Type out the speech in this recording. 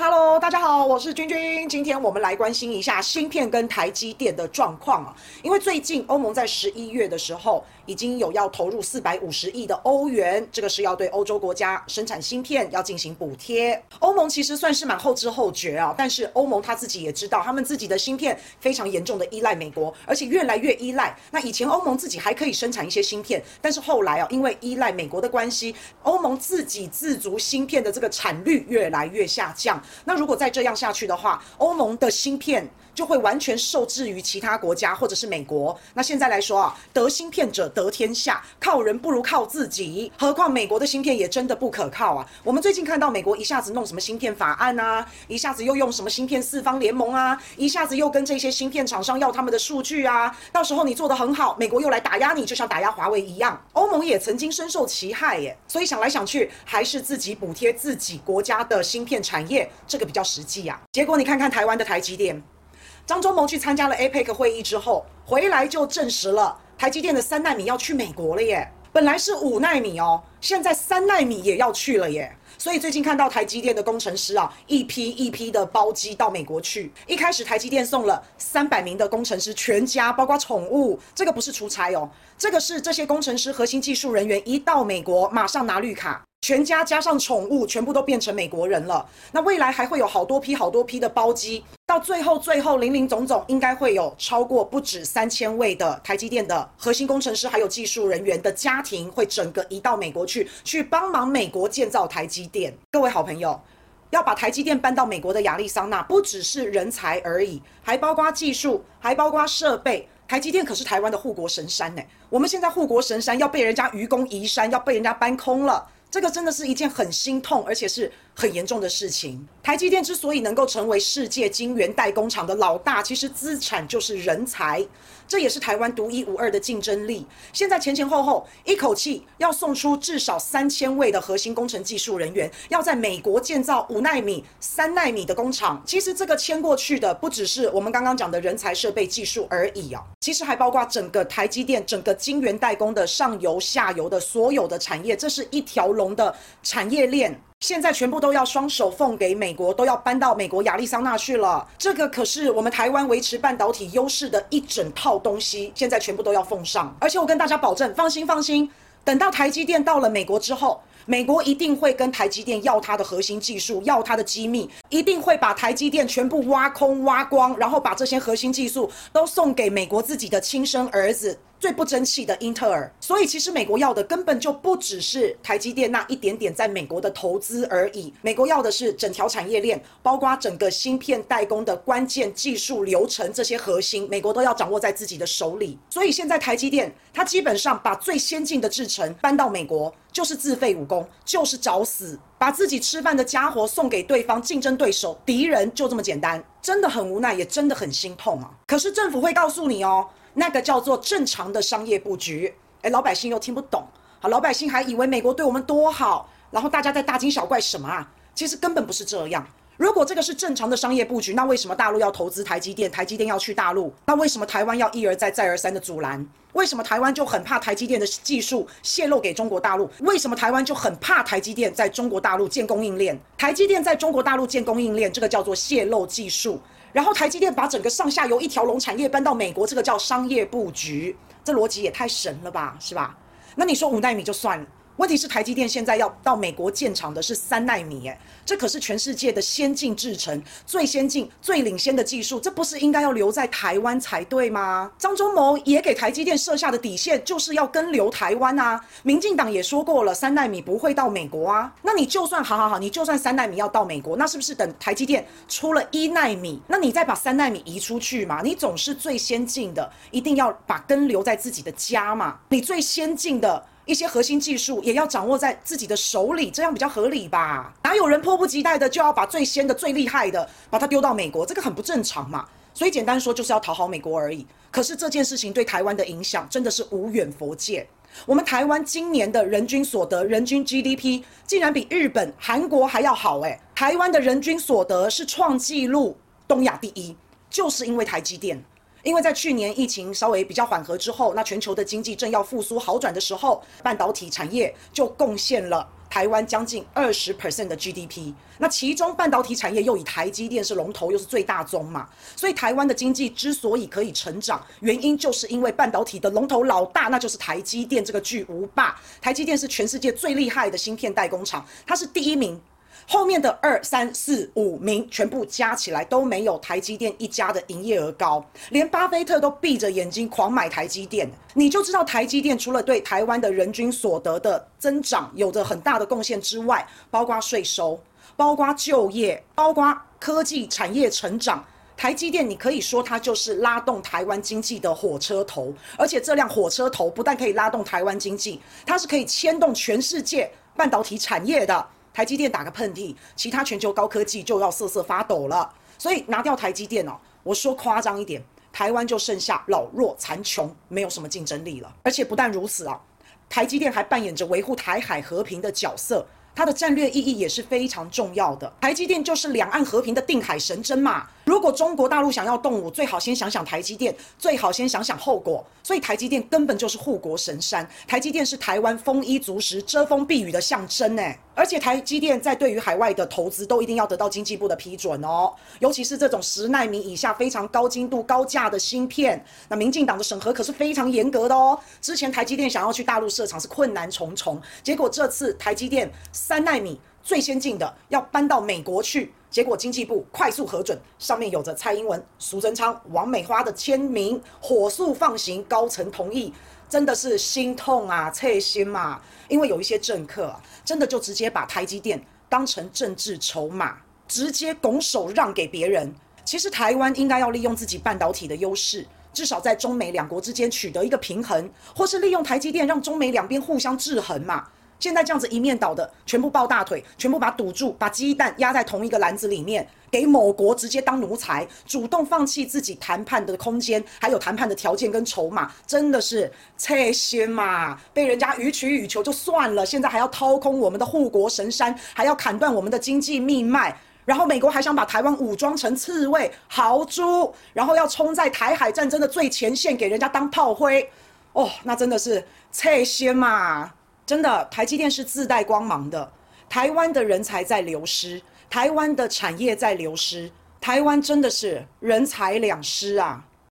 Hello 大家好，我是君君。今天我们来关心一下芯片跟台积电的状况啊，因为最近欧盟在十一月的时候已经有要投入四百五十亿的欧元，这个是要对欧洲国家生产芯片要进行补贴。欧盟其实算是蛮后知后觉啊，但是欧盟他自己也知道，他们自己的芯片非常严重的依赖美国，而且越来越依赖。那以前欧盟自己还可以生产一些芯片，但是后来啊，因为依赖美国的关系，欧盟自给自足芯片的这个产率越来越下降。那如果再这样下去的话，欧盟的芯片就会完全受制于其他国家或者是美国。那现在来说啊，得芯片者得天下，靠人不如靠自己。何况美国的芯片也真的不可靠啊。我们最近看到美国一下子弄什么芯片法案啊，一下子又用什么芯片四方联盟啊，一下子又跟这些芯片厂商要他们的数据啊。到时候你做得很好，美国又来打压你，就像打压华为一样。欧盟也曾经深受其害耶。所以想来想去，还是自己补贴自己国家的芯片产业。这个比较实际呀、啊。结果你看看台湾的台积电，张忠谋去参加了 APEC 会议之后，回来就证实了台积电的三纳米要去美国了耶。本来是五纳米哦，现在三纳米也要去了耶。所以最近看到台积电的工程师啊，一批一批的包机到美国去。一开始台积电送了三百名的工程师，全家包括宠物，这个不是出差哦，这个是这些工程师核心技术人员一到美国马上拿绿卡。全家加上宠物，全部都变成美国人了。那未来还会有好多批、好多批的包机，到最后、最后，林林总总，应该会有超过不止三千位的台积电的核心工程师，还有技术人员的家庭，会整个移到美国去，去帮忙美国建造台积电。各位好朋友，要把台积电搬到美国的亚利桑那，不只是人才而已，还包括技术，还包括设备。台积电可是台湾的护国神山呢。我们现在护国神山要被人家愚公移山，要被人家搬空了。这个真的是一件很心痛，而且是很严重的事情。台积电之所以能够成为世界晶圆代工厂的老大，其实资产就是人才，这也是台湾独一无二的竞争力。现在前前后后一口气要送出至少三千位的核心工程技术人员，要在美国建造五纳米、三纳米的工厂。其实这个迁过去的不只是我们刚刚讲的人才、设备、技术而已啊，其实还包括整个台积电、整个晶圆代工的上游、下游的所有的产业，这是一条龙。的产业链现在全部都要双手奉给美国，都要搬到美国亚利桑那去了。这个可是我们台湾维持半导体优势的一整套东西，现在全部都要奉上。而且我跟大家保证，放心放心，等到台积电到了美国之后，美国一定会跟台积电要它的核心技术，要它的机密，一定会把台积电全部挖空挖光，然后把这些核心技术都送给美国自己的亲生儿子。最不争气的英特尔，所以其实美国要的根本就不只是台积电那一点点在美国的投资而已，美国要的是整条产业链，包括整个芯片代工的关键技术流程这些核心，美国都要掌握在自己的手里。所以现在台积电它基本上把最先进的制程搬到美国，就是自废武功，就是找死，把自己吃饭的家伙送给对方竞争对手敌人，就这么简单，真的很无奈，也真的很心痛啊。可是政府会告诉你哦。那个叫做正常的商业布局，诶，老百姓又听不懂，好，老百姓还以为美国对我们多好，然后大家在大惊小怪什么啊？其实根本不是这样。如果这个是正常的商业布局，那为什么大陆要投资台积电？台积电要去大陆，那为什么台湾要一而再、再而三的阻拦？为什么台湾就很怕台积电的技术泄露给中国大陆？为什么台湾就很怕台积电在中国大陆建供应链？台积电在中国大陆建供应链，这个叫做泄露技术。然后台积电把整个上下游一条龙产业搬到美国，这个叫商业布局，这逻辑也太神了吧，是吧？那你说五纳米就算了。问题是台积电现在要到美国建厂的是三奈米，诶，这可是全世界的先进制程、最先进、最领先的技术，这不是应该要留在台湾才对吗？张忠谋也给台积电设下的底线就是要跟留台湾啊。民进党也说过了，三奈米不会到美国啊。那你就算好好好，你就算三奈米要到美国，那是不是等台积电出了一奈米，那你再把三奈米移出去嘛？你总是最先进的，一定要把根留在自己的家嘛？你最先进的。一些核心技术也要掌握在自己的手里，这样比较合理吧？哪有人迫不及待的就要把最先的、最厉害的把它丢到美国？这个很不正常嘛。所以简单说，就是要讨好美国而已。可是这件事情对台湾的影响真的是无远弗届。我们台湾今年的人均所得、人均 GDP 竟然比日本、韩国还要好诶！台湾的人均所得是创纪录，东亚第一，就是因为台积电。因为在去年疫情稍微比较缓和之后，那全球的经济正要复苏好转的时候，半导体产业就贡献了台湾将近二十 percent 的 GDP。那其中半导体产业又以台积电是龙头，又是最大宗嘛，所以台湾的经济之所以可以成长，原因就是因为半导体的龙头老大，那就是台积电这个巨无霸。台积电是全世界最厉害的芯片代工厂，它是第一名。后面的二三四五名全部加起来都没有台积电一家的营业额高，连巴菲特都闭着眼睛狂买台积电，你就知道台积电除了对台湾的人均所得的增长有着很大的贡献之外，包括税收、包括就业、包括科技产业成长，台积电你可以说它就是拉动台湾经济的火车头，而且这辆火车头不但可以拉动台湾经济，它是可以牵动全世界半导体产业的。台积电打个喷嚏，其他全球高科技就要瑟瑟发抖了。所以拿掉台积电哦，我说夸张一点，台湾就剩下老弱残穷，没有什么竞争力了。而且不但如此啊，台积电还扮演着维护台海和平的角色。它的战略意义也是非常重要的。台积电就是两岸和平的定海神针嘛。如果中国大陆想要动武，最好先想想台积电，最好先想想后果。所以台积电根本就是护国神山。台积电是台湾丰衣足食、遮风避雨的象征诶。而且台积电在对于海外的投资都一定要得到经济部的批准哦。尤其是这种十奈米以下非常高精度、高价的芯片，那民进党的审核可是非常严格的哦。之前台积电想要去大陆设厂是困难重重，结果这次台积电。三奈米最先进的要搬到美国去，结果经济部快速核准，上面有着蔡英文、苏贞昌、王美花的签名，火速放行，高层同意，真的是心痛啊，切心嘛。因为有一些政客，真的就直接把台积电当成政治筹码，直接拱手让给别人。其实台湾应该要利用自己半导体的优势，至少在中美两国之间取得一个平衡，或是利用台积电让中美两边互相制衡嘛。现在这样子一面倒的，全部抱大腿，全部把赌注、把鸡蛋压在同一个篮子里面，给某国直接当奴才，主动放弃自己谈判的空间，还有谈判的条件跟筹码，真的是这些嘛！被人家予取予求就算了，现在还要掏空我们的护国神山，还要砍断我们的经济命脉，然后美国还想把台湾武装成刺猬、豪猪，然后要冲在台海战争的最前线，给人家当炮灰，哦，那真的是切些嘛！真的，台积电是自带光芒的。台湾的人才在流失，台湾的产业在流失，台湾真的是人财两失啊！